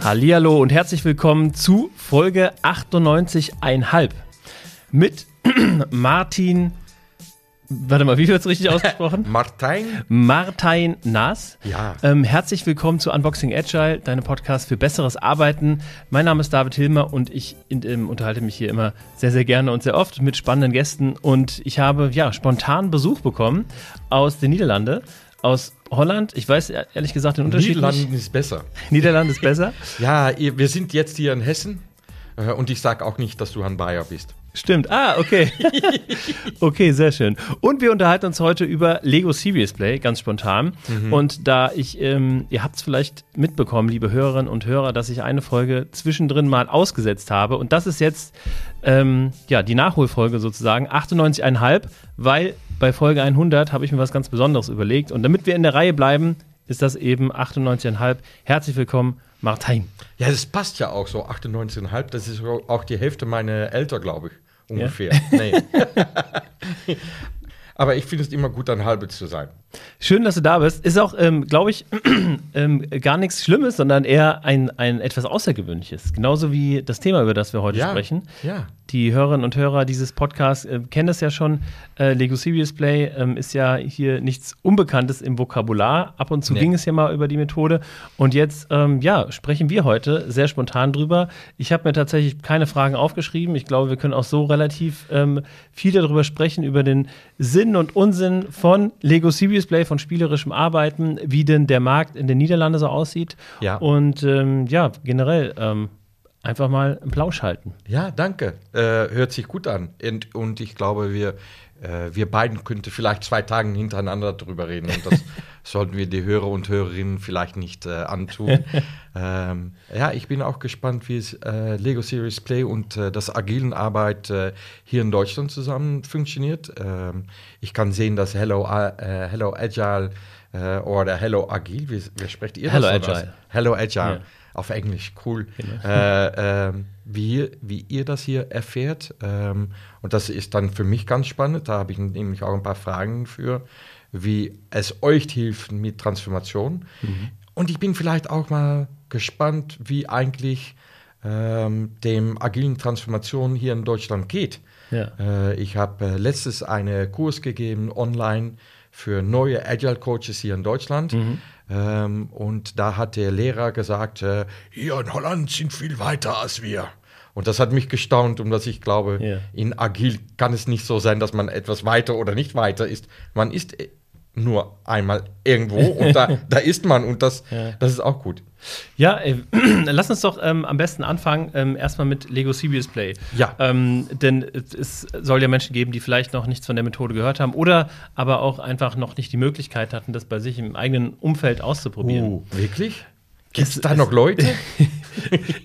Hallihallo und herzlich willkommen zu Folge 98,5 mit Martin Warte mal, wie wird es richtig ausgesprochen? Martin. Martin Naas. Ja. Ähm, herzlich willkommen zu Unboxing Agile, deinem Podcast für besseres Arbeiten. Mein Name ist David Hilmer und ich ähm, unterhalte mich hier immer sehr, sehr gerne und sehr oft mit spannenden Gästen. Und ich habe ja spontan Besuch bekommen aus den Niederlanden, aus Holland. Ich weiß ehrlich gesagt den Unterschied Niederlanden nicht. ist besser. Niederlande ist besser. Ja, wir sind jetzt hier in Hessen äh, und ich sage auch nicht, dass du ein Bayer bist. Stimmt. Ah, okay. okay, sehr schön. Und wir unterhalten uns heute über Lego Serious Play, ganz spontan. Und da ich, ähm, ihr habt es vielleicht mitbekommen, liebe Hörerinnen und Hörer, dass ich eine Folge zwischendrin mal ausgesetzt habe. Und das ist jetzt ähm, ja die Nachholfolge sozusagen, 98,5, weil bei Folge 100 habe ich mir was ganz Besonderes überlegt. Und damit wir in der Reihe bleiben, ist das eben 98,5. Herzlich willkommen, Martin. Ja, das passt ja auch so, 98,5, das ist auch die Hälfte meiner Eltern, glaube ich, ungefähr. Nee. Aber ich finde es immer gut, ein halbes zu sein. Schön, dass du da bist. Ist auch, ähm, glaube ich, ähm, gar nichts Schlimmes, sondern eher ein, ein etwas Außergewöhnliches. Genauso wie das Thema, über das wir heute Ja, sprechen. ja. Die Hörerinnen und Hörer dieses Podcasts äh, kennen das ja schon. Äh, Lego Serious Play ähm, ist ja hier nichts Unbekanntes im Vokabular. Ab und zu Nee. ging es ja mal über die Methode. Und jetzt, ähm, ja, sprechen wir heute sehr spontan drüber. Ich habe mir tatsächlich keine Fragen aufgeschrieben. Ich glaube, wir können auch so relativ ähm, viel darüber sprechen, über den Sinn und Unsinn von Lego Serious Play, von spielerischem Arbeiten, wie denn der Markt in den Niederlanden so aussieht. Ja. Und ähm, ja, generell ähm, einfach mal einen Plausch halten. Ja, danke. Äh, hört sich gut an. Und, und ich glaube, wir, äh, wir beiden könnten vielleicht zwei Tage hintereinander drüber reden. Und das sollten wir die Hörer und Hörerinnen vielleicht nicht äh, antun. ähm, ja, ich bin auch gespannt, wie es äh, Lego Series Play und äh, das agilen Arbeit äh, hier in Deutschland zusammen funktioniert. Ähm, ich kann sehen, dass Hello, äh, Hello Agile oder Hello Agil, wie, wie sprecht ihr Hello das? was? Agile. Hello Agile. Ja. Auf Englisch, cool. Äh, ähm, wie, wie ihr das hier erfährt. Ähm, und das ist dann für mich ganz spannend. Da habe ich nämlich auch ein paar Fragen für, wie es euch hilft mit Transformation. Und ich bin vielleicht auch mal gespannt, wie eigentlich ähm, dem agilen Transformation hier in Deutschland geht. Ja. Äh, ich habe äh, letztes einen Kurs gegeben online für neue Agile Coaches hier in Deutschland. Ähm, und da hat der Lehrer gesagt, äh, hier in Holland sind viel weiter als wir. Und das hat mich gestaunt, um dass ich glaube, Ja. in Agil kann es nicht so sein, dass man etwas weiter oder nicht weiter ist. Man ist äh, nur einmal irgendwo und da, da ist man und das, das ist auch gut. Ja, äh, lass uns doch ähm, am besten anfangen, ähm, erstmal mit Lego Serious Play. Ja. Ähm, denn es soll ja Menschen geben, die vielleicht noch nichts von der Methode gehört haben oder aber auch einfach noch nicht die Möglichkeit hatten, das bei sich im eigenen Umfeld auszuprobieren. Uh, wirklich? Gibt es da noch Leute?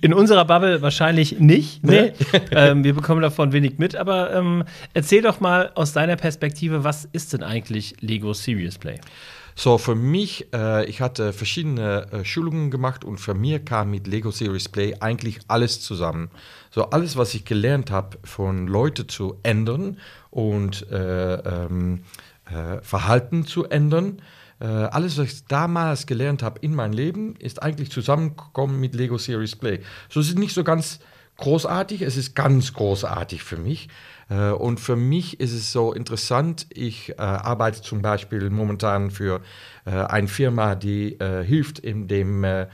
In unserer Bubble wahrscheinlich nicht. Ne? ähm, wir bekommen davon wenig mit, aber ähm, erzähl doch mal aus deiner Perspektive, was ist denn eigentlich Lego Serious Play? So, für mich, äh, ich hatte verschiedene äh, Schulungen gemacht und für mir kam mit Lego Series Play eigentlich alles zusammen. So, alles, was ich gelernt habe, von Leute zu ändern und äh, ähm, äh, Verhalten zu ändern, äh, alles, was ich damals gelernt habe in meinem Leben, ist eigentlich zusammengekommen mit Lego Series Play. So, es ist nicht so ganz großartig, es ist ganz großartig für mich. Äh, Und für mich ist es so interessant, ich äh, arbeite zum Beispiel momentan für äh, eine Firma, die äh, hilft in dem äh,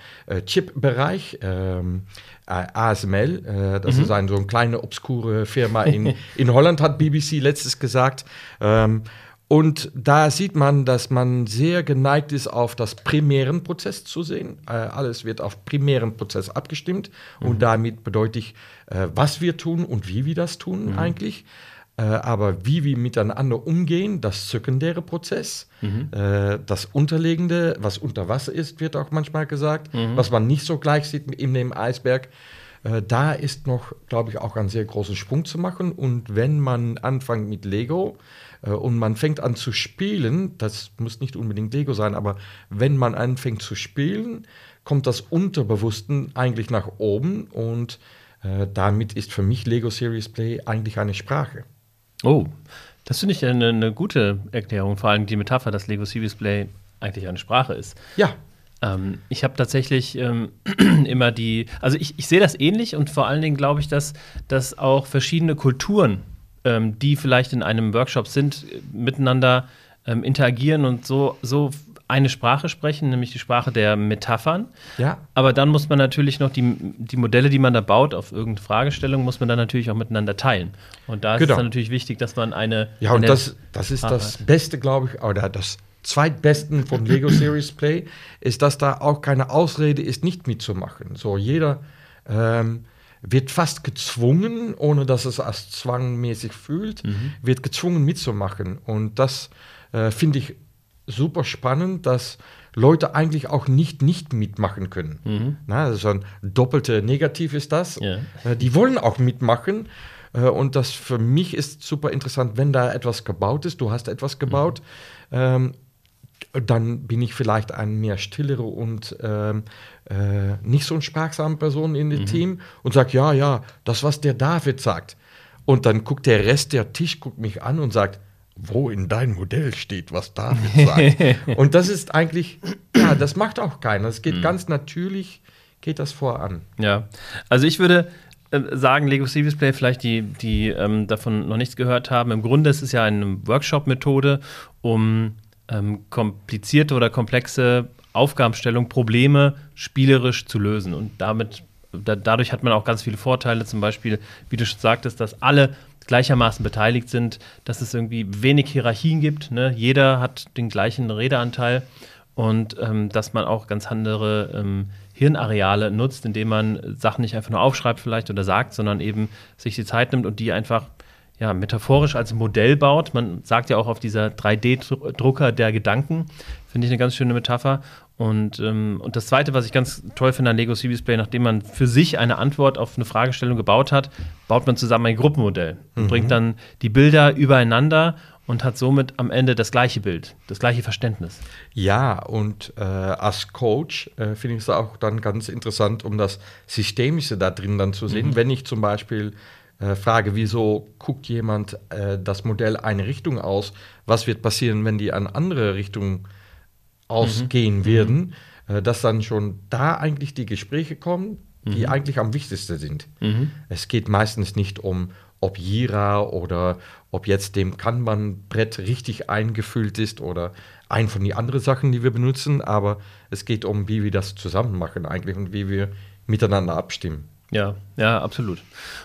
Chip-Bereich, ähm, äh, ASML. Das ist eine so eine kleine, obskure Firma in, in Holland, hat BBC letztes gesagt. Ähm, und da sieht man, dass man sehr geneigt ist, auf das primären Prozess zu sehen. Äh, alles wird auf primären Prozess abgestimmt. Und damit bedeutet ich, äh, was wir tun und wie wir das tun eigentlich. Äh, aber wie wir miteinander umgehen, das sekundäre Prozess, äh, das Unterlegende, was unter Wasser ist, wird auch manchmal gesagt, was man nicht so gleich sieht in dem Eisberg. Äh, da ist noch, glaube ich, auch ein sehr großen Sprung zu machen. Und wenn man anfängt mit Lego und man fängt an zu spielen, das muss nicht unbedingt Lego sein, aber wenn man anfängt zu spielen, kommt das Unterbewussten eigentlich nach oben und äh, damit ist für mich Lego Series Play eigentlich eine Sprache. Oh, Das finde ich eine, eine gute Erklärung, vor allem die Metapher, dass Lego Sea Display eigentlich eine Sprache ist. Ja, Ähm, ich habe tatsächlich ähm, immer die, also ich, ich sehe das ähnlich und vor allen Dingen glaube ich, dass, dass auch verschiedene Kulturen, ähm, die vielleicht in einem Workshop sind, miteinander ähm, interagieren und so, so eine Sprache sprechen, nämlich die Sprache der Metaphern. ja. Aber dann muss man natürlich noch die, die Modelle, die man da baut, auf irgendeine Fragestellung, muss man dann natürlich auch miteinander teilen. Und da ist Genau. es dann natürlich wichtig, dass man eine. Ja, und das, das ist das Beste, glaube ich, oder das Zweitbesten von Lego Series Play, ist, dass da auch keine Ausrede ist, nicht mitzumachen. So, jeder ähm, wird fast gezwungen, ohne dass es als zwangmäßig fühlt, wird gezwungen mitzumachen. Und das äh, finde ich super spannend, dass Leute eigentlich auch nicht nicht mitmachen können. Na, also ein doppelte Negativ ist das. Ja. Äh, die wollen auch mitmachen. Äh, Und das für mich ist super interessant, wenn da etwas gebaut ist, du hast etwas gebaut, ähm, dann bin ich vielleicht ein mehr stillere und ähm, äh, nicht so ein sparsame Person in dem Team und sage, ja, ja, das, was der David sagt. Und dann guckt der Rest der Tisch, guckt mich an und sagt, wo in deinem Modell steht, was David sagt. und das ist eigentlich, ja, das macht auch keiner. Es geht ganz natürlich, geht das voran. Ja, also ich würde äh, sagen, Lego Sea Display, vielleicht die, die ähm, davon noch nichts gehört haben, im Grunde ist es ja eine Workshop-Methode, um ähm, komplizierte oder komplexe Aufgabenstellungen, Probleme spielerisch zu lösen. Und damit, da, dadurch hat man auch ganz viele Vorteile, zum Beispiel, wie du schon sagtest, dass alle gleichermaßen beteiligt sind, dass es irgendwie wenig Hierarchien gibt. Ne? Jeder hat den gleichen Redeanteil und ähm, dass man auch ganz andere ähm, Hirnareale nutzt, indem man Sachen nicht einfach nur aufschreibt vielleicht oder sagt, sondern eben sich die Zeit nimmt und die einfach ja, metaphorisch als Modell baut. Man sagt ja auch auf dieser 3D-Drucker der Gedanken, finde ich eine ganz schöne Metapher. Und, ähm, und das Zweite, was ich ganz toll finde an Lego Sea Display, nachdem man für sich eine Antwort auf eine Fragestellung gebaut hat, baut man zusammen ein Gruppenmodell und bringt dann die Bilder übereinander und hat somit am Ende das gleiche Bild, das gleiche Verständnis. Ja, und äh, als Coach äh, finde ich es auch dann ganz interessant, um das Systemische da drin dann zu sehen. Wenn ich zum Beispiel äh, frage, wieso guckt jemand äh, das Modell eine Richtung aus, was wird passieren, wenn die eine andere Richtung ausgehen werden, äh, dass dann schon da eigentlich die Gespräche kommen, die eigentlich am wichtigsten sind. Es geht meistens nicht um, ob Jira oder ob jetzt dem Kanban-Brett richtig eingefüllt ist oder ein von den anderen Sachen, die wir benutzen, aber es geht um, wie wir das zusammen machen eigentlich und wie wir miteinander abstimmen. Ja, ja, absolut.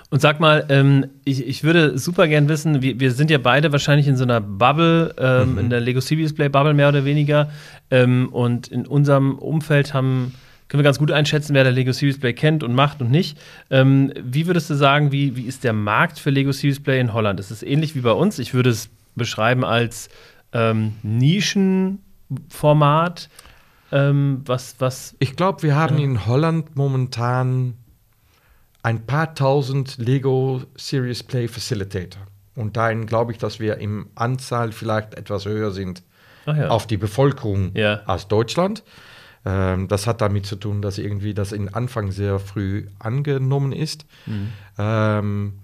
Und sag mal, ähm, ich, ich würde super gern wissen, wir, wir sind ja beide wahrscheinlich in so einer Bubble, ähm, in der Lego Sea Display Bubble mehr oder weniger. Ähm, und in unserem Umfeld haben, können wir ganz gut einschätzen, wer der Lego Sea Display kennt und macht und nicht. Ähm, wie würdest du sagen, wie, wie ist der Markt für Lego Sea Display in Holland? Das ist ähnlich wie bei uns. Ich würde es beschreiben als ähm, Nischenformat. Ähm, was, was Ich glaube, wir haben in Holland momentan ein paar tausend Lego Serious Play Facilitator. Und dahin glaube ich, dass wir im Anzahl vielleicht etwas höher sind Ach ja. auf die Bevölkerung Ja. als Deutschland. Ähm, das hat damit zu tun, dass irgendwie das in Anfang sehr früh angenommen ist. Ähm,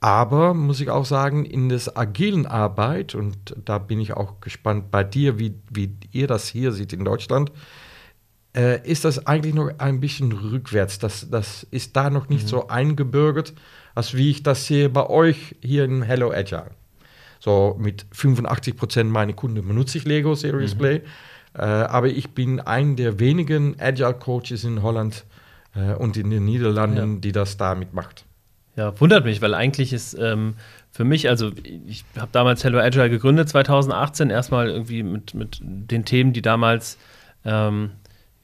aber muss ich auch sagen, in der agilen Arbeit, und da bin ich auch gespannt bei dir, wie, wie ihr das hier seht in Deutschland, äh, ist das eigentlich noch ein bisschen rückwärts. Das, das ist da noch nicht so eingebürgert, als wie ich das sehe bei euch hier in Hello Agile. So mit 85 Prozent meiner Kunden benutze ich Lego Series Play. Äh, aber ich bin ein der wenigen Agile Coaches in Holland äh, und in den Niederlanden, Ja. die das damit macht. Ja, wundert mich, weil eigentlich ist ähm, für mich, also ich habe damals Hello Agile gegründet, 2018, erstmal irgendwie mit, mit den Themen, die damals, ähm,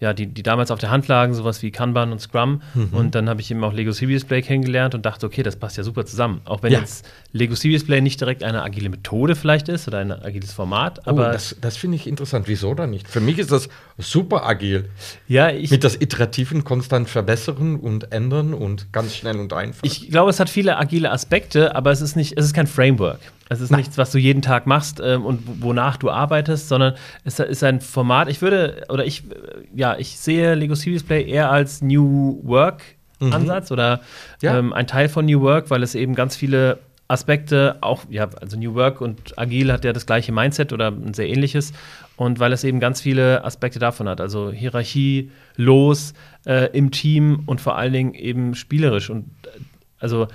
ja, die, die damals auf der Hand lagen, sowas wie Kanban und Scrum. Und dann habe ich eben auch Lego Sea Display kennengelernt und dachte, okay, das passt ja super zusammen. Auch wenn Ja. jetzt Lego Sea Display nicht direkt eine agile Methode vielleicht ist oder ein agiles Format, Aber aber oh, das, das finde ich interessant. Wieso dann nicht? Für mich ist das super agil. ja, ich, Mit das Iterativen konstant verbessern und ändern und ganz schnell und einfach. Ich glaube, es hat viele agile Aspekte, aber es ist nicht, es ist kein Framework. Es ist Nein. nichts, was du jeden Tag machst ähm, und wo- wonach du arbeitest, sondern es ist ein Format. Ich würde, oder ich, äh, ja, ich sehe Lego Sea Display eher als New Work Ansatz oder Ja. ähm, ein Teil von New Work, weil es eben ganz viele Aspekte, auch, ja, also New Work und Agil hat ja das gleiche Mindset oder ein sehr ähnliches. Und weil es eben ganz viele Aspekte davon hat, also Hierarchie, los äh, im Team und vor allen Dingen eben spielerisch. Und äh, also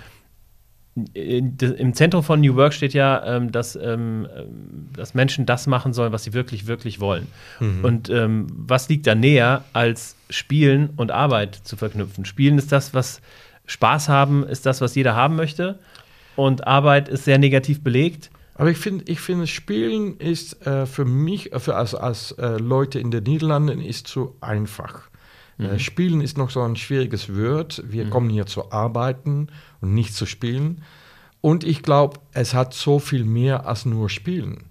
im Zentrum von New Work steht ja, ähm, dass, ähm, dass Menschen das machen sollen, was sie wirklich, wirklich wollen. Mhm. Und ähm, was liegt da näher, als Spielen und Arbeit zu verknüpfen? Spielen ist das, was Spaß haben, ist das, was jeder haben möchte. Und Arbeit ist sehr negativ belegt. Aber ich finde, ich finde, Spielen ist äh, für mich, äh, für als, als äh, Leute in den Niederlanden, ist zu einfach. Äh, mhm. Spielen ist noch so ein schwieriges Wort. Wir mhm. kommen hier zu arbeiten und nicht zu spielen. Und ich glaube, es hat so viel mehr als nur Spielen.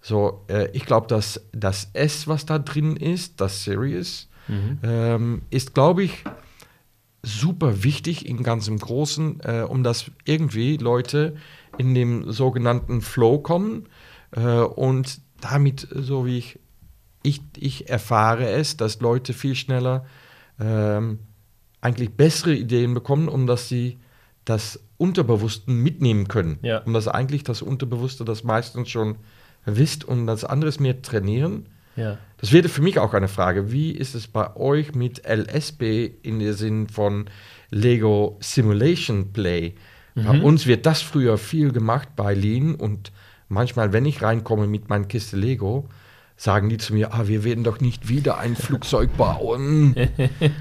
So, äh, ich glaube, dass das S, was da drin ist, das Serious, mhm. ähm, ist, glaube ich, super wichtig in ganzem Großen, äh, um dass irgendwie Leute in dem sogenannten Flow kommen äh, und damit, so wie ich, ich, ich erfahre es, dass Leute viel schneller ähm, eigentlich bessere Ideen bekommen, um dass sie das Unterbewussten mitnehmen können. Ja. Um dass eigentlich das Unterbewusste das meistens schon wisst und das anderes mehr trainieren. Ja. Das wäre für mich auch eine Frage. Wie ist es bei euch mit LSB in der Sinn von Lego Simulation Play? Mhm. Bei uns wird das früher viel gemacht bei Lean und manchmal, wenn ich reinkomme mit meiner Kiste Lego, sagen die zu mir, ah, wir werden doch nicht wieder ein Flugzeug bauen.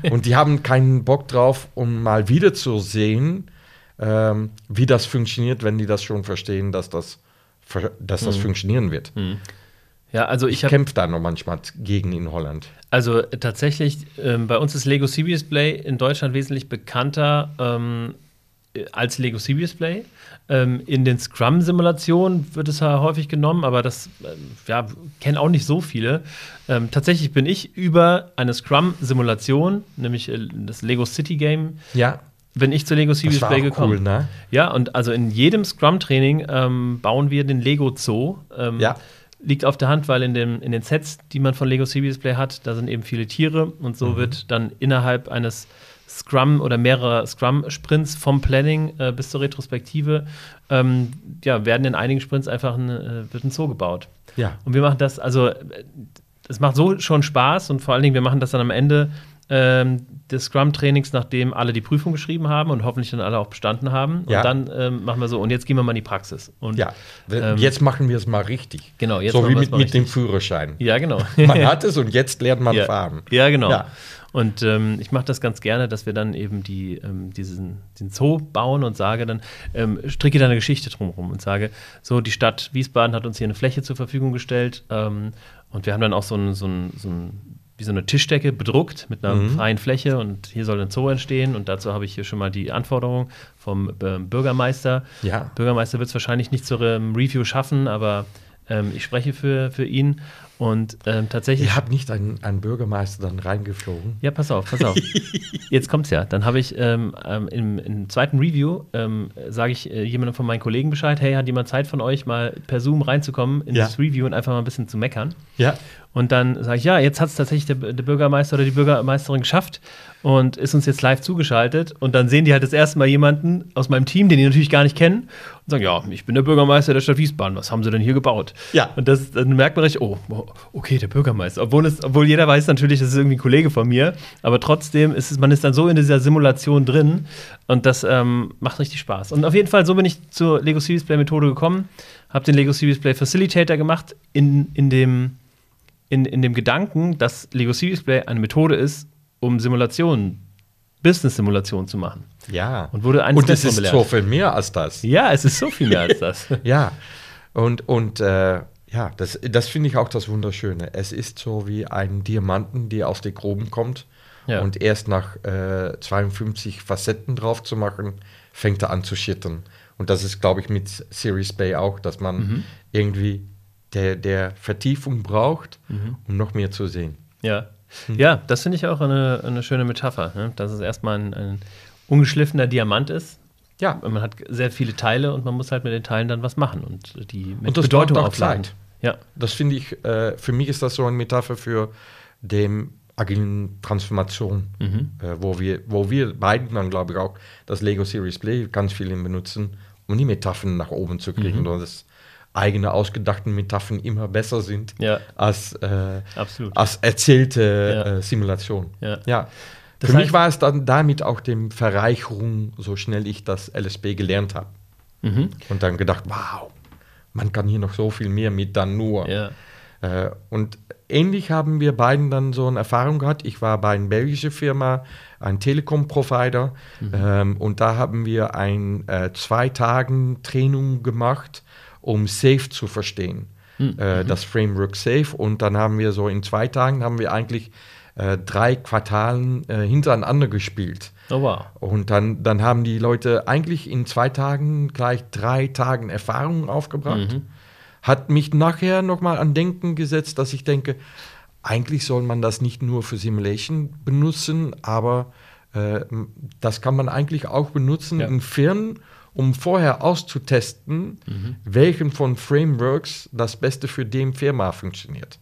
und die haben keinen Bock drauf, um mal wieder zu sehen, ähm, wie das funktioniert, wenn die das schon verstehen, dass das, dass das mhm. funktionieren wird. Mhm. Ja, also ich, ich kämpfe da noch manchmal gegen in Holland. Also tatsächlich, ähm, bei uns ist Lego Serious Play in Deutschland wesentlich bekannter ähm, als Lego Serious Play. Ähm, in den Scrum-Simulationen wird es ja häufig genommen, aber das äh, ja, kennen auch nicht so viele. Ähm, tatsächlich bin ich über eine Scrum-Simulation, nämlich äh, das Lego City Game, ja. bin ich zu Lego Serious Play gekommen. Cool, ne? Ja, und also in jedem Scrum-Training ähm, bauen wir den Lego Zoo. Ähm, ja liegt auf der Hand, weil in, dem, in den Sets, die man von Lego Serious Play hat, da sind eben viele Tiere und so mhm. wird dann innerhalb eines Scrum oder mehrerer Scrum-Sprints vom Planning äh, bis zur Retrospektive, ähm, ja, werden in einigen Sprints einfach ein, äh, wird ein Zoo gebaut. Ja. Und wir machen das, also es macht so schon Spaß und vor allen Dingen, wir machen das dann am Ende ähm, des Scrum-Trainings, nachdem alle die Prüfung geschrieben haben und hoffentlich dann alle auch bestanden haben. Ja. Und dann ähm, machen wir so, und jetzt gehen wir mal in die Praxis. Und, ja, ähm, jetzt machen wir es mal richtig. Genau, jetzt So wie mit, mit dem Führerschein. Ja, genau. man hat es und jetzt lernt man ja. fahren. Ja, genau. Ja. Und ähm, ich mache das ganz gerne, dass wir dann eben die, ähm, diesen, den Zoo bauen und sage dann, ähm, stricke da eine Geschichte drumherum und sage, so, die Stadt Wiesbaden hat uns hier eine Fläche zur Verfügung gestellt ähm, und wir haben dann auch so ein, so ein, so ein wie so eine Tischdecke bedruckt mit einer mhm. freien Fläche und hier soll ein Zoo entstehen und dazu habe ich hier schon mal die Anforderung vom äh, Bürgermeister. Ja. Bürgermeister wird es wahrscheinlich nicht zur ähm, Review schaffen, aber ähm, ich spreche für, für ihn und ähm, tatsächlich. Ihr habt nicht einen, einen, Bürgermeister dann reingeflogen? Ja, pass auf, pass auf. Jetzt kommt's ja. Dann habe ich ähm, ähm, im, im, zweiten Review, ähm, sage ich äh, jemandem von meinen Kollegen Bescheid, hey, hat jemand Zeit von euch, mal per Zoom reinzukommen in ja. das Review und einfach mal ein bisschen zu meckern? Ja. Und dann sage ich, ja, jetzt hat es tatsächlich der, der, Bürgermeister oder die Bürgermeisterin geschafft und ist uns jetzt live zugeschaltet. Und dann sehen die halt das erste Mal jemanden aus meinem Team, den die natürlich gar nicht kennen, und sagen, ja, ich bin der Bürgermeister der Stadt Wiesbaden, was haben sie denn hier gebaut? Ja. Und das, dann merkt man richtig, oh, okay, der Bürgermeister. Obwohl, es, obwohl jeder weiß natürlich, das ist irgendwie ein Kollege von mir, aber trotzdem ist es, man ist dann so in dieser Simulation drin und das ähm, macht richtig Spaß. Und auf jeden Fall, so bin ich zur Lego Series Play Methode gekommen, habe den Lego Series Play Facilitator gemacht in, in dem in, in dem Gedanken, dass Lego Serious Play eine Methode ist, um Simulationen, Business-Simulationen zu machen. Ja. Und wurde eines Und es ist so viel mehr als das. Ja, es ist so viel mehr als das. ja. Und, und äh, ja, das, das finde ich auch das Wunderschöne. Es ist so wie ein Diamanten, der aus den Gruben kommt. Ja. Und erst nach äh, 52 Facetten drauf zu machen, fängt er an zu schittern. Und das ist, glaube ich, mit Series Bay auch, dass man mhm. irgendwie der, der Vertiefung braucht, mhm. um noch mehr zu sehen. Ja, hm. ja das finde ich auch eine, eine schöne Metapher, ne? dass es erstmal ein, ein ungeschliffener Diamant ist. Ja. Man hat sehr viele Teile und man muss halt mit den Teilen dann was machen und die mit und das Bedeutung auch Zeit. Ja. Das finde ich, äh, für mich ist das so eine Metapher für dem agilen Transformation, mhm. äh, wo, wir, wo wir beiden dann, glaube ich, auch das Lego Series Play ganz viel benutzen, um die Metaphern nach oben zu kriegen, mhm. dass eigene ausgedachten Metaphern immer besser sind ja. als, äh, als erzählte ja. äh, Simulation. Ja. ja. Für mich war es dann damit auch die Verreicherung, so schnell ich das LSP gelernt habe. Mhm. Und dann gedacht, wow, man kann hier noch so viel mehr mit dann nur. Äh, und ähnlich haben wir beiden dann so eine Erfahrung gehabt. Ich war bei einer belgischen Firma, ein Telekom-Provider, mhm. ähm, und da haben wir ein äh, zwei Tagen Training gemacht, um Safe zu verstehen. Mhm. Äh, das Framework Safe. Und dann haben wir so in zwei Tagen haben wir eigentlich äh, drei Quartalen äh, hintereinander gespielt. Oh wow. Und dann, dann haben die Leute eigentlich in zwei Tagen gleich drei Tagen Erfahrung aufgebracht. Mhm. Hat mich nachher nochmal an Denken gesetzt, dass ich denke, eigentlich soll man das nicht nur für Simulation benutzen, aber äh, das kann man eigentlich auch benutzen ja. in Firmen, um vorher auszutesten, mhm. welchen von Frameworks das Beste für den Firma funktioniert.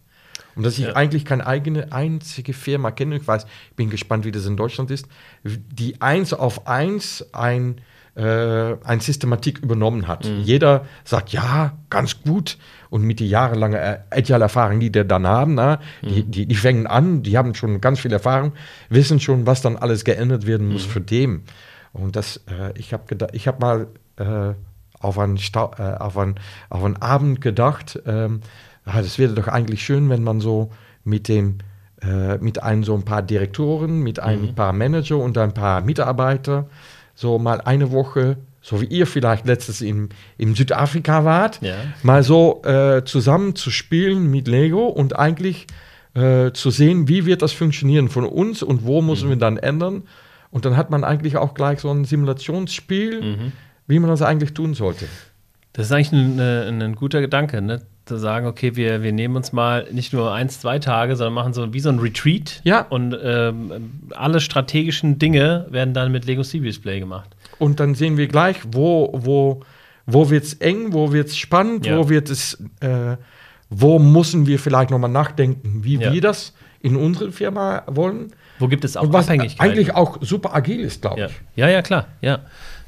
Und dass ich ja. eigentlich keine eigene einzige Firma kenne, ich weiß, ich bin gespannt, wie das in Deutschland ist, die eins auf eins ein, äh, ein Systematik übernommen hat. Mhm. Jeder sagt, ja, ganz gut. Und mit der jahrelangen äh, Agile-Erfahrung, die die dann haben, na, mhm. die, die, die fängen an, die haben schon ganz viel Erfahrung, wissen schon, was dann alles geändert werden muss mhm. für dem. Und das, äh, ich habe ich hab mal äh, auf, einen Stau, äh, auf, einen, auf einen Abend gedacht, ähm, das wäre doch eigentlich schön, wenn man so mit dem äh, mit ein, so ein paar Direktoren, mit ein mhm. paar Manager und ein paar Mitarbeiter so mal eine Woche, so wie ihr vielleicht letztes in, in Südafrika wart, ja. mal so äh, zusammen zu spielen mit Lego und eigentlich äh, zu sehen, wie wird das funktionieren von uns und wo müssen mhm. wir dann ändern. Und dann hat man eigentlich auch gleich so ein Simulationsspiel, mhm. wie man das eigentlich tun sollte. Das ist eigentlich ein, ein, ein guter Gedanke, ne? zu sagen, okay, wir, wir nehmen uns mal nicht nur eins, zwei Tage, sondern machen so wie so ein Retreat. Ja. Und ähm, alle strategischen Dinge werden dann mit Lego Serious Play gemacht. Und dann sehen wir gleich, wo, wo, wo wird es eng, wo wird es spannend, ja. wo wird es, äh, wo müssen wir vielleicht nochmal nachdenken, wie ja. wir das in unserer Firma wollen. Wo gibt es auch Und was Abhängigkeiten? Eigentlich auch super agil ist, glaube ja. ich. Ja, ja, klar, ja.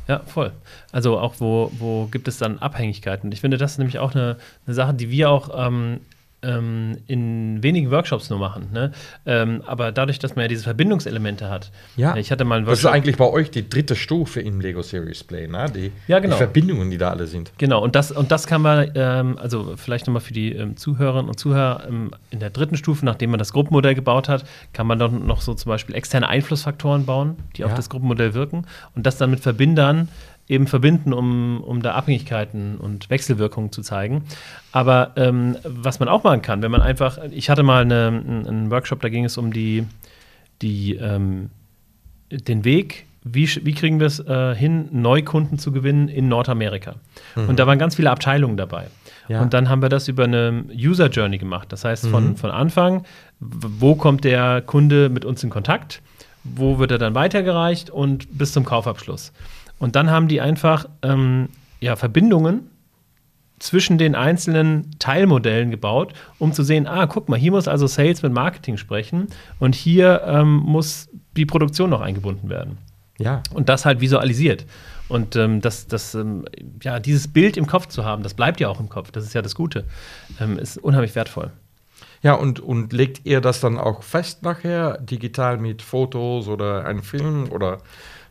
Ja, voll. Also auch, wo, wo gibt es dann Abhängigkeiten? Ich finde, das ist nämlich auch eine, eine Sache, die wir auch ähm, ähm, in wenigen Workshops nur machen. Ne? Ähm, aber dadurch, dass man ja diese Verbindungselemente hat. Ja. Ich hatte mal einen Workshop. Das ist eigentlich bei euch die dritte Stufe im Lego Series Play, ne? Die, ja, genau. die Verbindungen, die da alle sind. Genau, und das, und das kann man, ähm, also vielleicht nochmal für die ähm, Zuhörerinnen und Zuhörer, ähm, in der dritten Stufe, nachdem man das Gruppenmodell gebaut hat, kann man dann noch so zum Beispiel externe Einflussfaktoren bauen, die ja. auf das Gruppenmodell wirken und das dann mit Verbindern eben verbinden, um, um da Abhängigkeiten und Wechselwirkungen zu zeigen. Aber ähm, was man auch machen kann, wenn man einfach, ich hatte mal eine, einen Workshop, da ging es um die, die, ähm, den Weg, wie, wie kriegen wir es äh, hin, Neukunden zu gewinnen in Nordamerika. Mhm. Und da waren ganz viele Abteilungen dabei. Ja. Und dann haben wir das über eine User Journey gemacht. Das heißt, von, mhm. von Anfang, wo kommt der Kunde mit uns in Kontakt, wo wird er dann weitergereicht und bis zum Kaufabschluss. Und dann haben die einfach ähm, ja, Verbindungen zwischen den einzelnen Teilmodellen gebaut, um zu sehen, ah, guck mal, hier muss also Sales mit Marketing sprechen und hier ähm, muss die Produktion noch eingebunden werden. Ja. Und das halt visualisiert. Und ähm, das, das, ähm, ja, dieses Bild im Kopf zu haben, das bleibt ja auch im Kopf, das ist ja das Gute, ähm, ist unheimlich wertvoll. Ja, und, und legt ihr das dann auch fest nachher, digital mit Fotos oder einem Film oder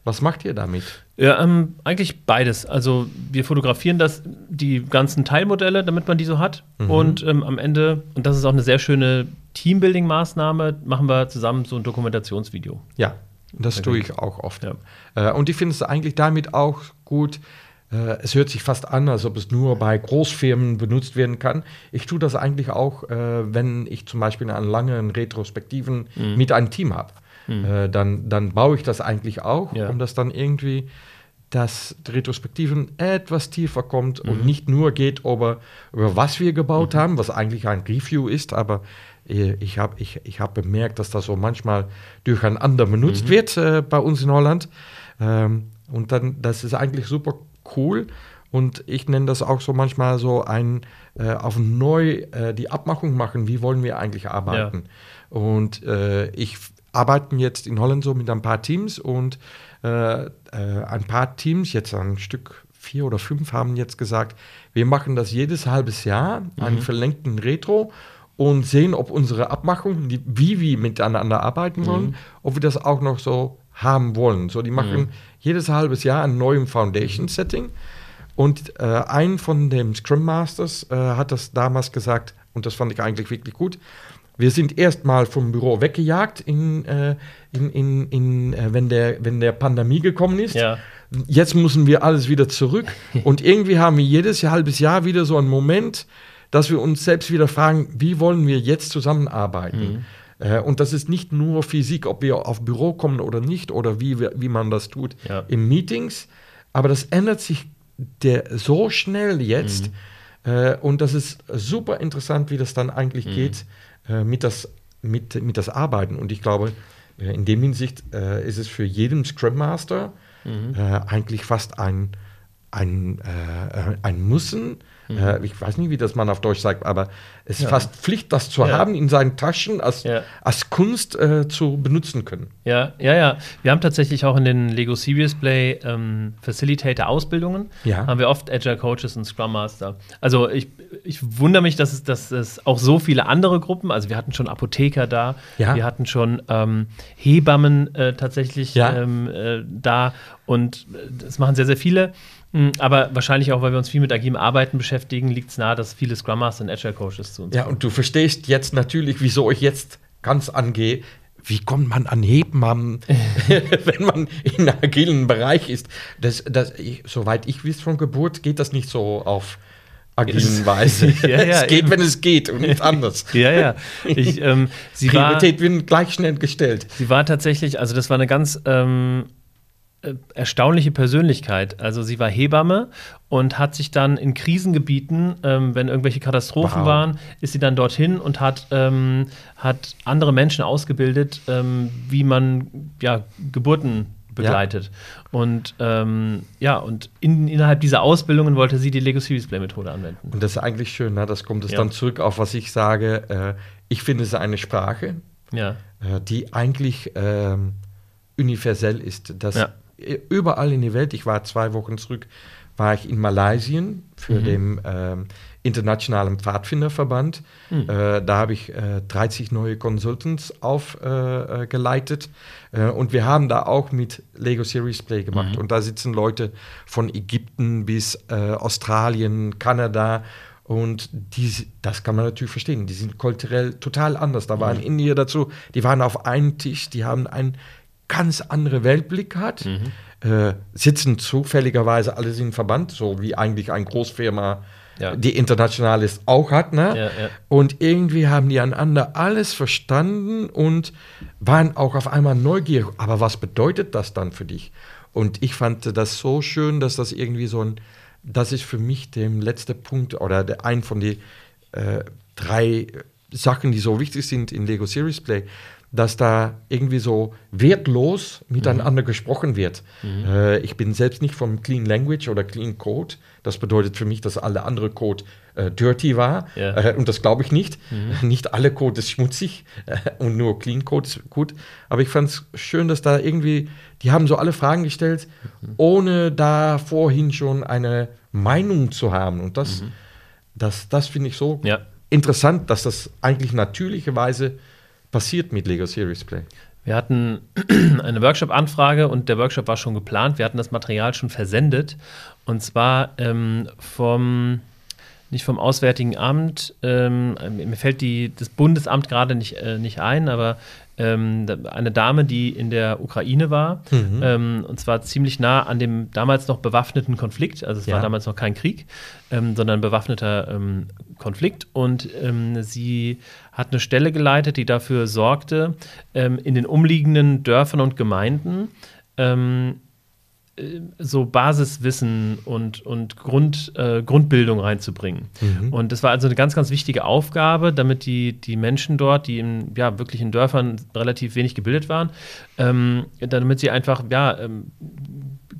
was macht ihr damit? Ja, ähm, eigentlich beides. Also wir fotografieren das, die ganzen Teilmodelle, damit man die so hat. Mhm. Und ähm, am Ende, und das ist auch eine sehr schöne Teambuilding-Maßnahme, machen wir zusammen so ein Dokumentationsvideo. Ja, das tue ich auch oft. Ja. Äh, und ich finde es eigentlich damit auch gut. Äh, es hört sich fast an, als ob es nur bei Großfirmen benutzt werden kann. Ich tue das eigentlich auch, äh, wenn ich zum Beispiel einen langen Retrospektiven mhm. mit einem Team habe hm. äh, dann, dann baue ich das eigentlich auch, ja. um das dann irgendwie dass die Retrospektiven etwas tiefer kommt mhm. und nicht nur geht über, über was wir gebaut mhm. haben, was eigentlich ein Review ist, aber äh, ich habe ich, ich hab bemerkt, dass das so manchmal durcheinander benutzt mhm. wird äh, bei uns in Holland. Ähm, und dann, das ist eigentlich super cool. Und ich nenne das auch so manchmal so ein äh, auf neu äh, die Abmachung machen, wie wollen wir eigentlich arbeiten. Ja. Und äh, ich arbeiten jetzt in Holland so mit ein paar Teams und äh, äh, ein paar Teams, jetzt ein Stück vier oder fünf haben jetzt gesagt, wir machen das jedes halbes Jahr, einen verlängten Retro und sehen, ob unsere Abmachung, die, wie wir miteinander arbeiten wollen, ob wir das auch noch so haben wollen. So, die machen jedes halbes Jahr ein neues Foundation-Setting. Und äh, ein von den Scrum Masters äh, hat das damals gesagt, und das fand ich eigentlich wirklich gut. Wir sind erstmal vom Büro weggejagt, in, äh, in, in, in, äh, wenn, der, wenn der Pandemie gekommen ist. Ja. Jetzt müssen wir alles wieder zurück. Und irgendwie haben wir jedes halbes Jahr wieder so einen Moment, dass wir uns selbst wieder fragen, wie wollen wir jetzt zusammenarbeiten? Äh, und das ist nicht nur Physik, ob wir auf Büro kommen oder nicht, oder wie, wie man das tut Ja. in Meetings. Aber das ändert sich der, so schnell jetzt. Äh, und das ist super interessant, wie das dann eigentlich geht äh, mit, das, mit, mit das Arbeiten. Und ich glaube, äh, in dem Hinsicht äh, ist es für jeden Scrum Master äh, eigentlich fast ein, ein, äh, äh, ein Müssen. Äh, ich weiß nicht, wie das man auf Deutsch sagt, aber es ist Ja. fast Pflicht, das zu Ja. haben, in seinen Taschen als, Ja. als Kunst äh, zu benutzen können. Ja, ja, ja. Wir haben tatsächlich auch in den Lego Serious Play ähm, Facilitator-Ausbildungen, Ja. haben wir oft Agile Coaches und Scrum Master. Also ich, ich wundere mich, dass es, dass es auch so viele andere Gruppen, also wir hatten schon Apotheker da, Ja. wir hatten schon ähm, Hebammen äh, tatsächlich Ja. ähm, äh, da und äh, das machen sehr, sehr viele. Mm, Aber wahrscheinlich auch, weil wir uns viel mit agilem Arbeiten beschäftigen, liegt es nahe, dass viele Scrum Master und Agile Coaches zu uns Ja, und du verstehst jetzt natürlich, wieso ich jetzt ganz angehe. Wie kommt man an Hebammen, wenn man in agilen Bereich ist? Das, das, ich, soweit ich weiß, von Geburt geht das nicht so auf agilen Weise. Ja, ja, es geht, eben. wenn es geht und nicht anders. Ja, ja. Ich, ähm, sie war, Priorität wird gleich schnell gestellt. Sie war tatsächlich, also das war eine ganz ähm, äh, erstaunliche Persönlichkeit. Also sie war Hebamme und hat sich dann in Krisengebieten, ähm, wenn irgendwelche Katastrophen Wow. waren, ist sie dann dorthin und hat, ähm, hat andere Menschen ausgebildet, ähm, wie man ja, Geburten begleitet. Und ähm, ja, und in, innerhalb dieser Ausbildungen wollte sie die Lego Series Play Methode anwenden. Und das ist eigentlich schön, ne? das kommt es Ja. dann zurück auf, was ich sage. Äh, ich finde es eine Sprache, Ja. äh, die eigentlich ähm, universell ist. Dass Ja. Überall in der Welt, ich war zwei Wochen zurück, war ich in Malaysia für den ähm, Internationalen Pfadfinderverband. Äh, da habe ich äh, 30 neue Consultants aufgeleitet äh, geleitet. äh, und wir haben da auch mit Lego Series Play gemacht. Und da sitzen Leute von Ägypten bis äh, Australien, Kanada. Und die, das kann man natürlich verstehen. Die sind kulturell total anders. Da waren Indier dazu, die waren auf einem Tisch, die haben einen ganz anderen Weltblick gehabt. Äh, sitzen zufälligerweise alles im Verband, so wie eigentlich eine Großfirma, Ja. die international ist, auch hat. Ne? Ja, ja. Und irgendwie haben die einander alles verstanden und waren auch auf einmal neugierig. Aber was bedeutet das dann für dich? Und ich fand das so schön, dass das irgendwie so ein, das ist für mich der letzte Punkt oder der, ein von den äh, drei Sachen, die so wichtig sind in Lego Series Play, dass da irgendwie so wertlos miteinander gesprochen wird. Äh, ich bin selbst nicht vom Clean Language oder Clean Code. Das bedeutet für mich, dass alle andere Code äh, dirty war. Ja. Äh, und das glaube ich nicht. Nicht alle Code ist schmutzig äh, und nur Clean Code ist gut. Aber ich fand es schön, dass da irgendwie, die haben so alle Fragen gestellt, ohne da vorhin schon eine Meinung zu haben. Und das, das, das finde ich so Ja. interessant, dass das eigentlich natürlicherweise passiert mit Lego Series Play. Wir hatten eine Workshop-Anfrage und der Workshop war schon geplant. Wir hatten das Material schon versendet. Und zwar ähm, vom, nicht vom Auswärtigen Amt, ähm, mir fällt die, das Bundesamt gerade nicht, äh, nicht ein, aber ähm, eine Dame, die in der Ukraine war, ähm, und zwar ziemlich nah an dem damals noch bewaffneten Konflikt. Also es war Ja. damals noch kein Krieg, ähm, sondern bewaffneter ähm, Konflikt. Und ähm, sie hat eine Stelle geleitet, die dafür sorgte, in den umliegenden Dörfern und Gemeinden so Basiswissen und, und Grund, äh, Grundbildung reinzubringen. Und das war also eine ganz, ganz wichtige Aufgabe, damit die, die Menschen dort, die in, ja, wirklich in Dörfern relativ wenig gebildet waren, ähm, damit sie einfach ja, ähm,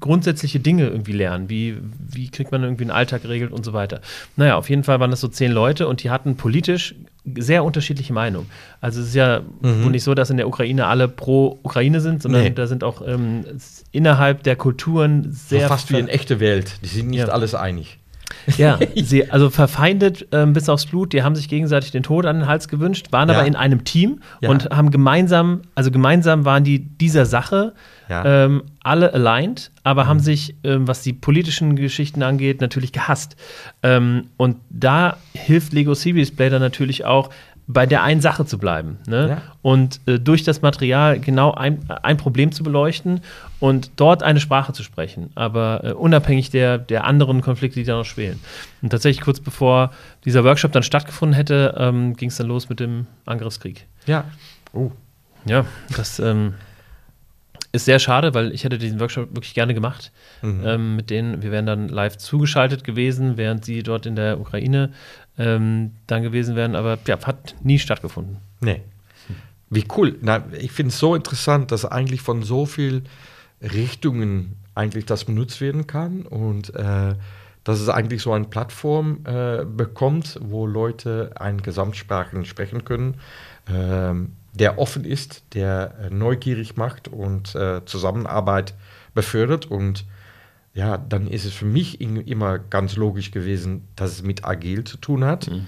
grundsätzliche Dinge irgendwie lernen. Wie, wie kriegt man irgendwie einen Alltag geregelt und so weiter. Naja, auf jeden Fall waren das so zehn Leute und die hatten politisch sehr unterschiedliche Meinungen. Also es ist ja mhm. nicht so, dass in der Ukraine alle pro Ukraine sind, sondern nee. da sind auch ähm, innerhalb der Kulturen sehr. So fast wie in echte Welt. Die sind nicht ja. alles einig. Ja, sie, also verfeindet ähm, bis aufs Blut, die haben sich gegenseitig den Tod an den Hals gewünscht, waren ja. aber in einem Team ja. und haben gemeinsam, also gemeinsam waren die dieser Sache ja. ähm, alle aligned, aber mhm. haben sich, ähm, was die politischen Geschichten angeht, natürlich gehasst. Ähm, und da hilft Lego Series Blader natürlich auch, bei der einen Sache zu bleiben. Ne? Ja. Und äh, durch das Material genau ein, ein Problem zu beleuchten und dort eine Sprache zu sprechen, aber äh, unabhängig der, der anderen Konflikte, die da noch schwelen. Und tatsächlich kurz bevor dieser Workshop dann stattgefunden hätte, ähm, ging es dann los mit dem Angriffskrieg. Ja. Oh. Ja, das ähm, ist sehr schade, weil ich hätte diesen Workshop wirklich gerne gemacht. Mhm. Ähm, mit denen, wir wären dann live zugeschaltet gewesen, während sie dort in der Ukraine ähm, dann gewesen wären, aber ja, hat nie stattgefunden. Nee. Wie cool. Na, ich finde es so interessant, dass eigentlich von so vielen Richtungen eigentlich das benutzt werden kann und äh, dass es eigentlich so eine Plattform äh, bekommt, wo Leute einen Gesamtsprachen sprechen können, äh, der offen ist, der äh, neugierig macht und äh, Zusammenarbeit befördert und ja, dann ist es für mich immer ganz logisch gewesen, dass es mit agil zu tun hat. Mhm.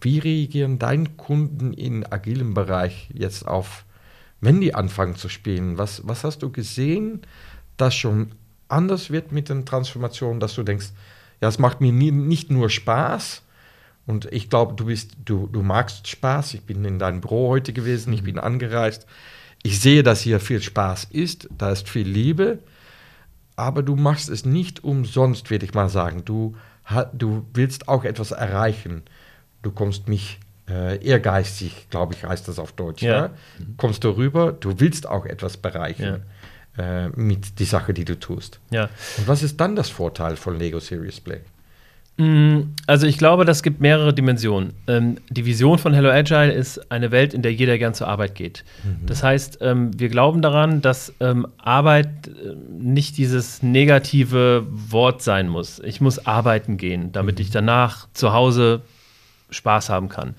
Wie reagieren deine Kunden in agilem Bereich jetzt auf, wenn die anfangen zu spielen? Was, was hast du gesehen, das schon anders wird mit den Transformationen, dass du denkst, ja, es macht mir nie, nicht nur Spaß, und ich glaube, du bist, du, du magst Spaß. Ich bin in deinem Büro heute gewesen, ich mhm. bin angereist. Ich sehe, dass hier viel Spaß ist, da ist viel Liebe aber du machst es nicht umsonst, würde ich mal sagen. Du, du willst auch etwas erreichen. Du kommst mich äh, ehrgeizig, glaube ich, heißt das auf Deutsch. Ja. ja? Kommst du rüber, du willst auch etwas bereichern ja. äh, mit der Sache, die du tust. Ja. Und was ist dann das Vorteil von Lego Serious Play? Mm, also ich glaube, das gibt mehrere Dimensionen. Ähm, die Vision von Hello Agile ist eine Welt, in der jeder gern zur Arbeit geht. Mhm. Das heißt, ähm, wir glauben daran, dass ähm, Arbeit äh, nicht dieses negative Wort sein muss. Ich muss arbeiten gehen, damit mhm. ich danach zu Hause Spaß haben kann.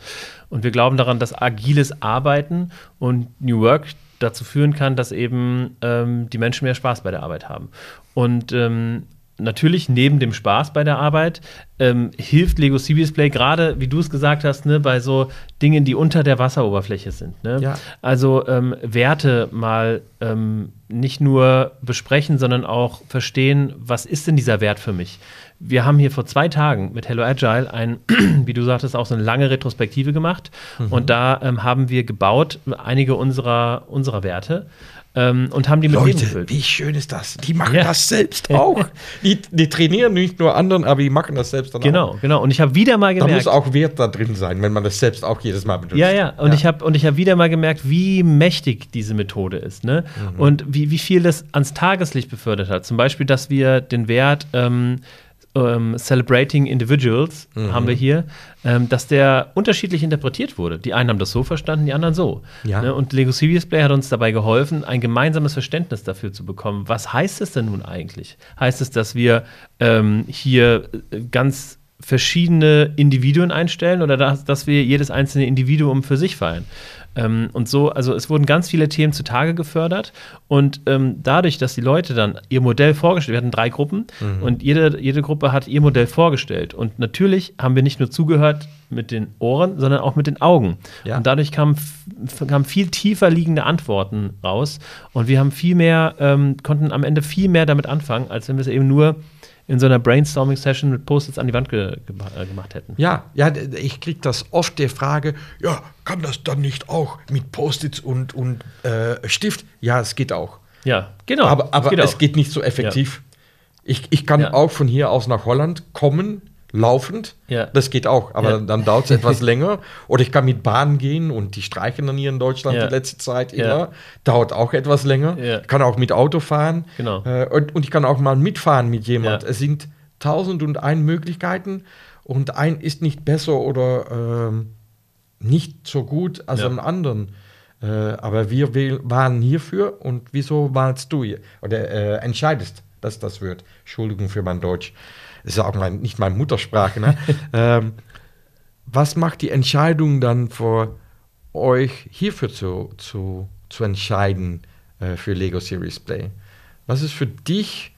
Und wir glauben daran, dass agiles Arbeiten und New Work dazu führen kann, dass eben ähm, die Menschen mehr Spaß bei der Arbeit haben. Und ähm, natürlich neben dem Spaß bei der Arbeit ähm, hilft Lego Sea Play gerade, wie du es gesagt hast, ne, bei so Dingen, die unter der Wasseroberfläche sind. Ne? Ja. Also ähm, Werte mal ähm, nicht nur besprechen, sondern auch verstehen, was ist denn dieser Wert für mich? Wir haben hier vor zwei Tagen mit Hello Agile ein, wie du sagtest, auch so eine lange Retrospektive gemacht. Mhm. Und da ähm, haben wir gebaut einige unserer, unserer Werte ähm, und haben die mit Leute, Leben gefüllt. Wie schön ist das? Die machen ja. das selbst auch. die, die, trainieren nicht nur anderen, aber die machen das selbst dann genau, auch. Genau, genau. Und ich habe wieder mal gemerkt. Da muss auch Wert da drin sein, wenn man das selbst auch jedes Mal benutzt. Ja, ja. Und ja. ich habe hab wieder mal gemerkt, wie mächtig diese Methode ist. Ne? Mhm. Und wie, wie viel das ans Tageslicht befördert hat. Zum Beispiel, dass wir den Wert ähm, ähm, Celebrating Individuals mhm. haben wir hier, ähm, dass der unterschiedlich interpretiert wurde. Die einen haben das so verstanden, die anderen so. Ja. Ne? Und Lego Serious Play hat uns dabei geholfen, ein gemeinsames Verständnis dafür zu bekommen. Was heißt es denn nun eigentlich? Heißt es, dass wir ähm, hier äh, ganz verschiedene Individuen einstellen oder dass, dass wir jedes einzelne Individuum für sich feiern? Ähm, und so, also es wurden ganz viele Themen zutage gefördert und ähm, dadurch, dass die Leute dann ihr Modell vorgestellt, wir hatten drei Gruppen mhm. und jede, jede Gruppe hat ihr Modell vorgestellt und natürlich haben wir nicht nur zugehört mit den Ohren, sondern auch mit den Augen. Ja. Und dadurch kamen, kamen viel tiefer liegende Antworten raus und wir haben viel mehr, ähm, konnten am Ende viel mehr damit anfangen, als wenn wir es eben nur in so einer Brainstorming-Session mit Post-its an die Wand ge ge äh, gemacht hätten. Ja, ja, ich kriege das oft der Frage, ja, kann das dann nicht auch mit Post-its und, und äh, Stift? Ja, es geht auch. Ja, genau. Aber, aber geht es geht nicht so effektiv. Ja. Ich, ich kann ja. auch von hier aus nach Holland kommen laufend. Ja. Das geht auch, aber ja. dann dauert es etwas länger. Oder ich kann mit Bahn gehen und die streichen dann hier in Deutschland ja. die letzte Zeit immer. Dauert auch etwas länger. Ich kann auch mit Auto fahren. Genau. Äh, und, und, ich kann auch mal mitfahren mit jemand. Es sind tausend und ein Möglichkeiten und ein ist nicht besser oder ähm, nicht so gut als ja. ein anderen. Äh, aber wir waren hierfür und wieso warst du hier? Oder äh, entscheidest, dass das wird. Entschuldigung für mein Deutsch ist ja auch mein, nicht meine Muttersprache. Ne? ähm, was macht die Entscheidung dann für euch hierfür zu, zu, zu entscheiden äh, für Lego Series Play? Was ist für dich,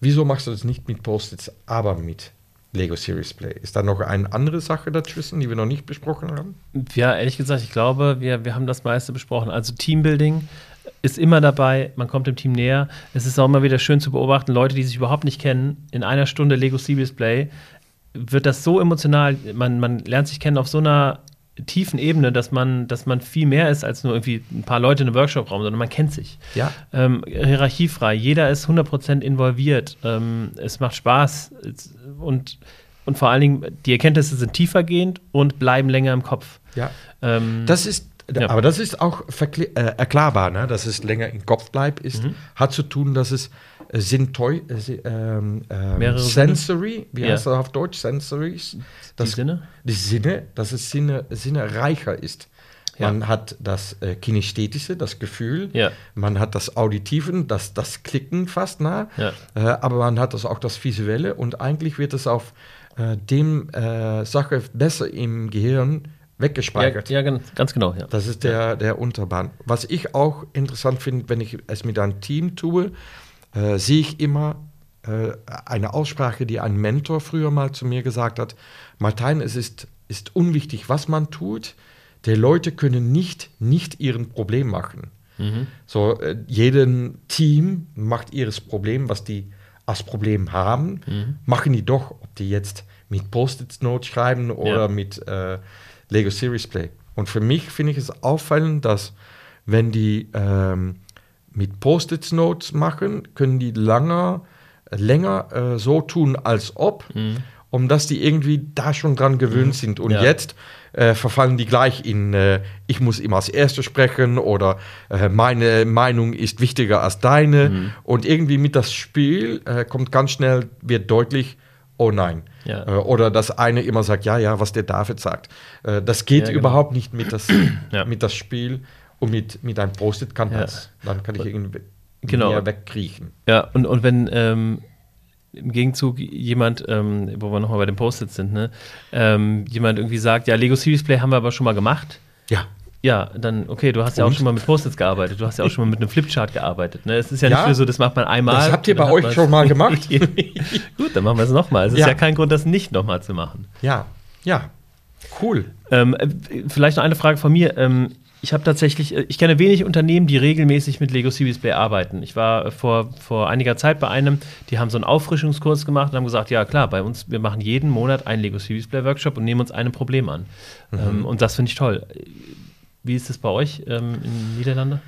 wieso machst du das nicht mit Post-its, aber mit Lego Series Play? Ist da noch eine andere Sache dazwischen, die wir noch nicht besprochen haben? Ja, ehrlich gesagt, ich glaube, wir, wir haben das meiste besprochen. Also Teambuilding ist immer dabei, man kommt dem Team näher. Es ist auch immer wieder schön zu beobachten, Leute, die sich überhaupt nicht kennen, in einer Stunde Lego Series Play wird das so emotional, man, man lernt sich kennen auf so einer tiefen Ebene, dass man, dass man viel mehr ist als nur irgendwie ein paar Leute in einem Workshop-Raum, sondern man kennt sich. Ja. Ähm, hierarchiefrei, jeder ist 100% involviert, ähm, es macht Spaß und, und vor allen Dingen, die Erkenntnisse sind tiefergehend und bleiben länger im Kopf. Ja. Ähm, das ist ja. Aber das ist auch äh, erklärbar, ne? dass es länger im Kopf bleibt, ist, mhm. hat zu tun, dass es äh, sind toy, äh, ähm, ähm, sensory, wie ja. heißt das auf Deutsch? Sensories? Das, die Sinne? Die Sinne, dass es Sinne, Sinne reicher ist. Ja. Man hat das äh, Kinästhetische, das Gefühl, ja. man hat das Auditiven, das, das Klicken fast nah, ja. äh, aber man hat das auch das Visuelle und eigentlich wird es auf äh, dem äh, Sache besser im Gehirn weggespeichert. Ja, ja ganz genau. Ja. Das ist der, der Unterbahn. Was ich auch interessant finde, wenn ich es mit einem Team tue, äh, sehe ich immer äh, eine Aussprache, die ein Mentor früher mal zu mir gesagt hat, Martin, es ist, ist unwichtig, was man tut. Die Leute können nicht, nicht ihren Problem machen. Mhm. So, äh, jeden Team macht ihres Problem, was die als Problem haben, mhm. machen die doch, ob die jetzt mit Post-it-Notes schreiben oder ja. mit äh, Lego Series Play. Und für mich finde ich es auffallend, dass wenn die ähm, mit Post-it-Notes machen, können die langer, länger äh, so tun, als ob, mhm. um dass die irgendwie da schon dran gewöhnt mhm. sind. Und ja. jetzt äh, verfallen die gleich in, äh, ich muss immer als Erster sprechen oder äh, meine Meinung ist wichtiger als deine. Mhm. Und irgendwie mit das Spiel äh, kommt ganz schnell, wird deutlich, oh nein. Ja. Äh, oder dass eine immer sagt, ja, ja, was der David sagt. das geht ja, genau. überhaupt nicht mit das, ja. mit das Spiel. Und mit, mit einem Post-it kann das. Dann kann ich irgendwie genau. mehr wegkriechen. Ja, und, und wenn ähm, im Gegenzug jemand, ähm, wo wir nochmal bei den Post-its sind, ne, ähm, jemand irgendwie sagt, ja, Lego Series Play haben wir aber schon mal gemacht. Ja. Ja, dann, okay, du hast ja auch schon mal mit Post-its gearbeitet, du hast ja auch schon mal mit einem Flipchart gearbeitet. Ne? Es ist ja, ja nicht nur so, das macht man einmal. Das habt ihr bei euch schon mal gemacht. Gut, dann machen wir es nochmal. Es ja. ist ja kein Grund, das nicht nochmal zu machen. Ja, ja, cool. Ähm, äh, vielleicht noch eine Frage von mir. Ähm, ich habe tatsächlich, äh, ich kenne wenig Unternehmen, die regelmäßig mit Lego Series Play arbeiten. Ich war äh, vor, vor einiger Zeit bei einem, die haben so einen Auffrischungskurs gemacht und haben gesagt, ja klar, bei uns, wir machen jeden Monat einen Lego Series Play Workshop und nehmen uns einem Problem an. Mhm. Ähm, und das finde ich toll. Wie ist es bei euch ähm, in den Niederlanden?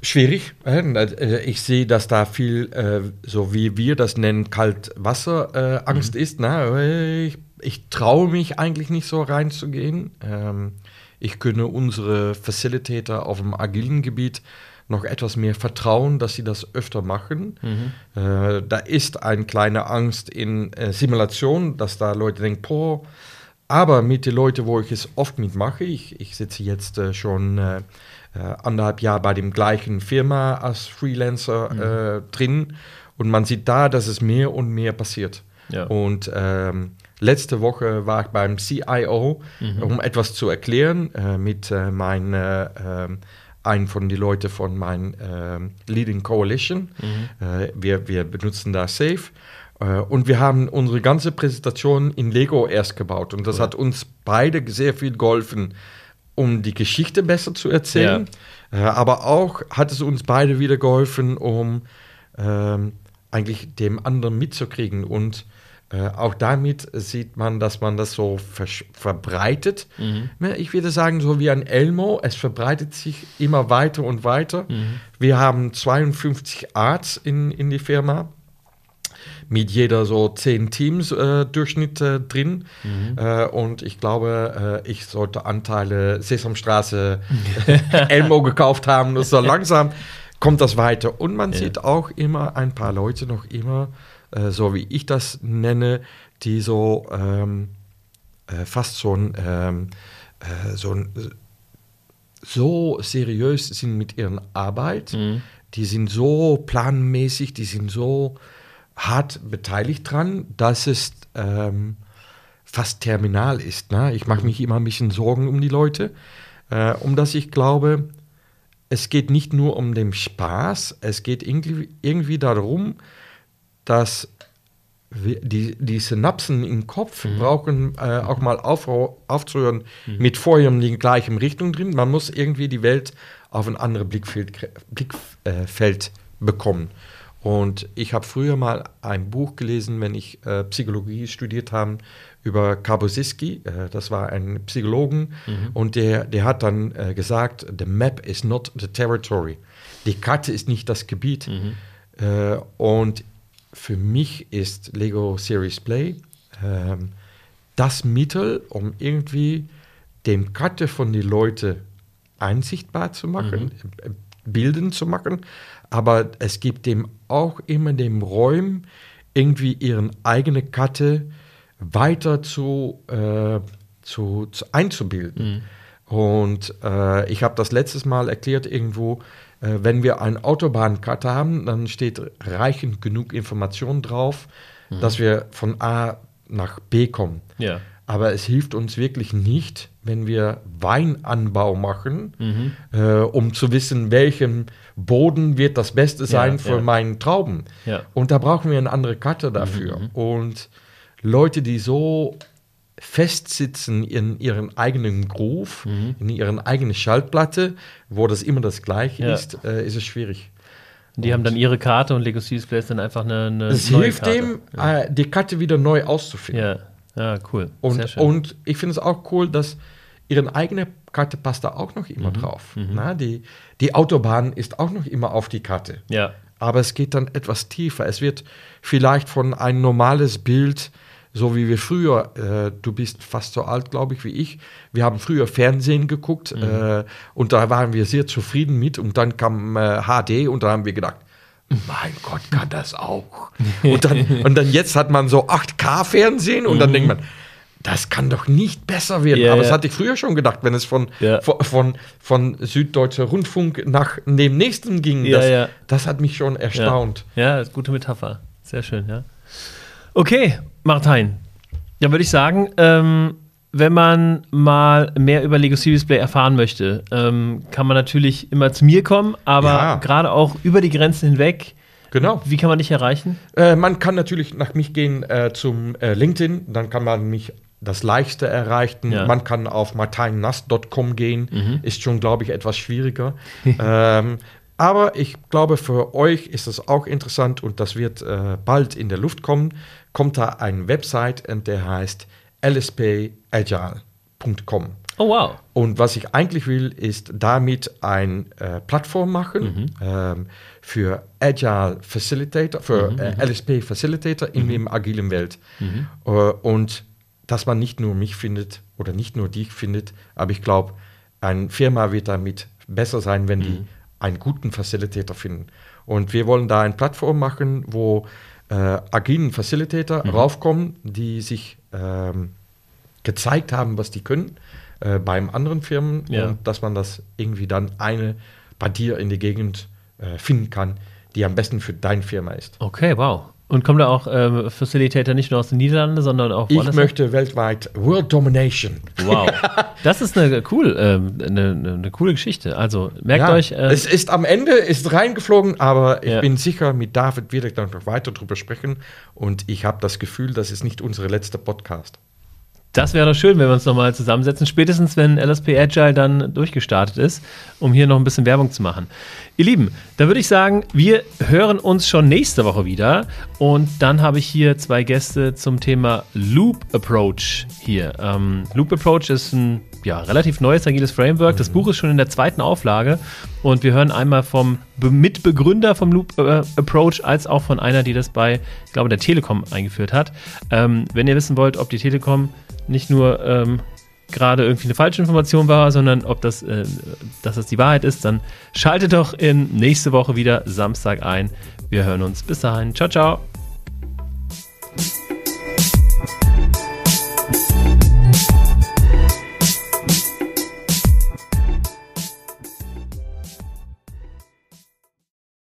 Schwierig. Äh, ich sehe, dass da viel, so wie wir das nennen, Kaltwasserangst mhm. ist. Ne? Ich, ich traue mich eigentlich nicht so reinzugehen. Ähm, ich könne unsere Facilitator auf dem agilen Gebiet noch etwas mehr vertrauen, dass sie das öfter machen. Mhm. Äh, da ist eine kleine Angst in äh, Simulation, dass da Leute denken, boah, aber mit den Leuten, wo ich es oft mitmache, ich, ich sitze jetzt äh, schon äh, äh, anderthalb Jahre bei dem gleichen Firma als Freelancer mhm. Äh, drin und man sieht da, dass es mehr und mehr passiert. Ja. Und ähm, Letzte Woche war ich beim CIO, mhm. um etwas zu erklären äh, mit äh, meinem äh, einen von den Leuten von meinem äh, Leading Coalition. Mhm. Äh, wir, wir benutzen da Safe. Äh, und wir haben unsere ganze Präsentation in Lego erst gebaut. Und das cool. hat uns beide sehr viel geholfen, um die Geschichte besser zu erzählen. Ja. aber auch hat es uns beide wieder geholfen, um ähm, eigentlich dem anderen mitzukriegen. Und äh, auch damit sieht man, dass man das so verbreitet. Mhm. Ich würde sagen, so wie ein Elmo, es verbreitet sich immer weiter und weiter. Mhm. Wir haben 52 Arts in, in die Firma mit jeder so zehn Teams äh, Durchschnitt äh, drin. Mhm. Äh, und ich glaube, äh, ich sollte Anteile Sesamstraße Elmo gekauft haben. So langsam kommt das weiter. Und man ja. sieht auch immer ein paar Leute noch immer äh, so wie ich das nenne, die so ähm, äh, fast so ein, ähm, äh, so ein so seriös sind mit ihrer Arbeit, mhm. die sind so planmäßig, die sind so hart beteiligt dran, dass es ähm, fast terminal ist. Ne? Ich mache mich immer ein bisschen Sorgen um die Leute, äh, um dass ich glaube, es geht nicht nur um den Spaß, es geht irgendwie, irgendwie darum, dass die, die Synapsen im Kopf mhm. brauchen äh, auch mal auf, aufzuhören mhm. mit vorher in die gleiche Richtung drin. Man muss irgendwie die Welt auf ein anderes Blickfeld, Blickfeld bekommen. Und ich habe früher mal ein Buch gelesen, wenn ich äh, Psychologie studiert habe, über Kabosiski. Äh, das war ein Psychologen. Mhm. Und der, der hat dann äh, gesagt, the map is not the territory. Die Karte ist nicht das Gebiet. Mhm. Äh, und für mich ist Lego Series Play ähm, das Mittel, um irgendwie dem Karte von den Leuten einsichtbar zu machen, mhm. Äh, Bilden zu machen, aber es gibt dem auch immer dem Räumen, irgendwie ihren eigene Karte weiter zu, äh, zu, zu, einzubilden. Mhm. Und äh, ich habe das letztes Mal erklärt irgendwo, äh, wenn wir eine Autobahnkarte haben, dann steht reichend genug Information drauf, mhm. dass wir von A nach B kommen. Ja. Aber es hilft uns wirklich nicht, wenn wir Weinanbau machen, mhm. äh, um zu wissen, welchem Boden wird das Beste sein ja, für ja. meinen Trauben. Ja. Und da brauchen wir eine andere Karte dafür. Mhm. Und Leute, die so festsitzen in ihren eigenen Groove, mhm. in ihren eigenen Schaltplatte, wo das immer das Gleiche ist, äh, ist es schwierig. Die und haben dann ihre Karte und Lego Display ist dann einfach eine, eine Es hilft Karte. dem, äh, die Karte wieder neu auszufinden. Ja. Ja, cool. Und, und ich finde es auch cool, dass ihre eigene Karte passt da auch noch immer mhm. drauf. Mhm. Na, die, die Autobahn ist auch noch immer auf die Karte. Ja. Aber es geht dann etwas tiefer. Es wird vielleicht von ein normales Bild, so wie wir früher, äh, du bist fast so alt, glaube ich, wie ich, wir haben früher Fernsehen geguckt mhm. äh, und da waren wir sehr zufrieden mit und dann kam äh, HD und da haben wir gedacht, mein Gott, kann das auch. Und dann, und dann jetzt hat man so 8K-Fernsehen und mhm. dann denkt man, das kann doch nicht besser werden. Yeah, Aber das hatte ich früher schon gedacht, wenn es von, yeah. von, von, von, Süddeutscher Rundfunk nach dem nächsten ging. Ja, das, ja. das hat mich schon erstaunt. Ja, ja gute Metapher. Sehr schön, ja. Okay, Martin. Dann würde ich sagen, ähm, wenn man mal mehr über Lego Series Play erfahren möchte, ähm, kann man natürlich immer zu mir kommen, aber ja. gerade auch über die Grenzen hinweg. Genau. Wie kann man dich erreichen? Äh, man kann natürlich nach mich gehen äh, zum äh, LinkedIn, dann kann man mich das Leichte erreichen. Ja. Man kann auf martinnass.com gehen, mhm. ist schon, glaube ich, etwas schwieriger. ähm, aber ich glaube, für euch ist es auch interessant und das wird äh, bald in der Luft kommen. Kommt da eine Website und der heißt lspagile.com. Oh wow. Und was ich eigentlich will, ist damit eine äh, Plattform machen mhm. ähm, für Agile Facilitator, für mhm. äh, LSP Facilitator in mhm. dem agilen Welt. Mhm. Äh, und dass man nicht nur mich findet oder nicht nur dich findet, aber ich glaube, eine Firma wird damit besser sein, wenn die mhm. einen guten Facilitator finden. Und wir wollen da eine Plattform machen, wo äh, agilen Facilitator mhm. raufkommen, die sich ähm, gezeigt haben, was die können äh, beim anderen Firmen ja. und dass man das irgendwie dann eine bei dir in der Gegend äh, finden kann, die am besten für deine Firma ist. Okay, wow. Und kommt da auch ähm, Facilitator nicht nur aus den Niederlanden, sondern auch Ich möchte weltweit World Domination. Wow. Das ist eine, cool, ähm, eine, eine, coole Geschichte. Also merkt ja, euch. Äh, es ist am Ende ist reingeflogen, aber ich ja. bin sicher, mit David werde ich dann noch weiter drüber sprechen. Und ich habe das Gefühl, das ist nicht unsere letzte Podcast. Das wäre doch schön, wenn wir uns nochmal zusammensetzen, spätestens wenn LSP Agile dann durchgestartet ist, um hier noch ein bisschen Werbung zu machen. Ihr Lieben, da würde ich sagen, wir hören uns schon nächste Woche wieder und dann habe ich hier zwei Gäste zum Thema Loop Approach hier. Ähm, Loop Approach ist ein ja, relativ neues agiles Framework. Das mhm. Buch ist schon in der zweiten Auflage und wir hören einmal vom Mitbegründer vom Loop äh, Approach als auch von einer, die das bei, ich glaube, der Telekom eingeführt hat. Ähm, wenn ihr wissen wollt, ob die Telekom nicht nur ähm, gerade irgendwie eine falsche Information war, sondern ob das, äh, dass das die Wahrheit ist, dann schaltet doch in nächste Woche wieder Samstag ein. Wir hören uns. Bis dahin. Ciao, ciao.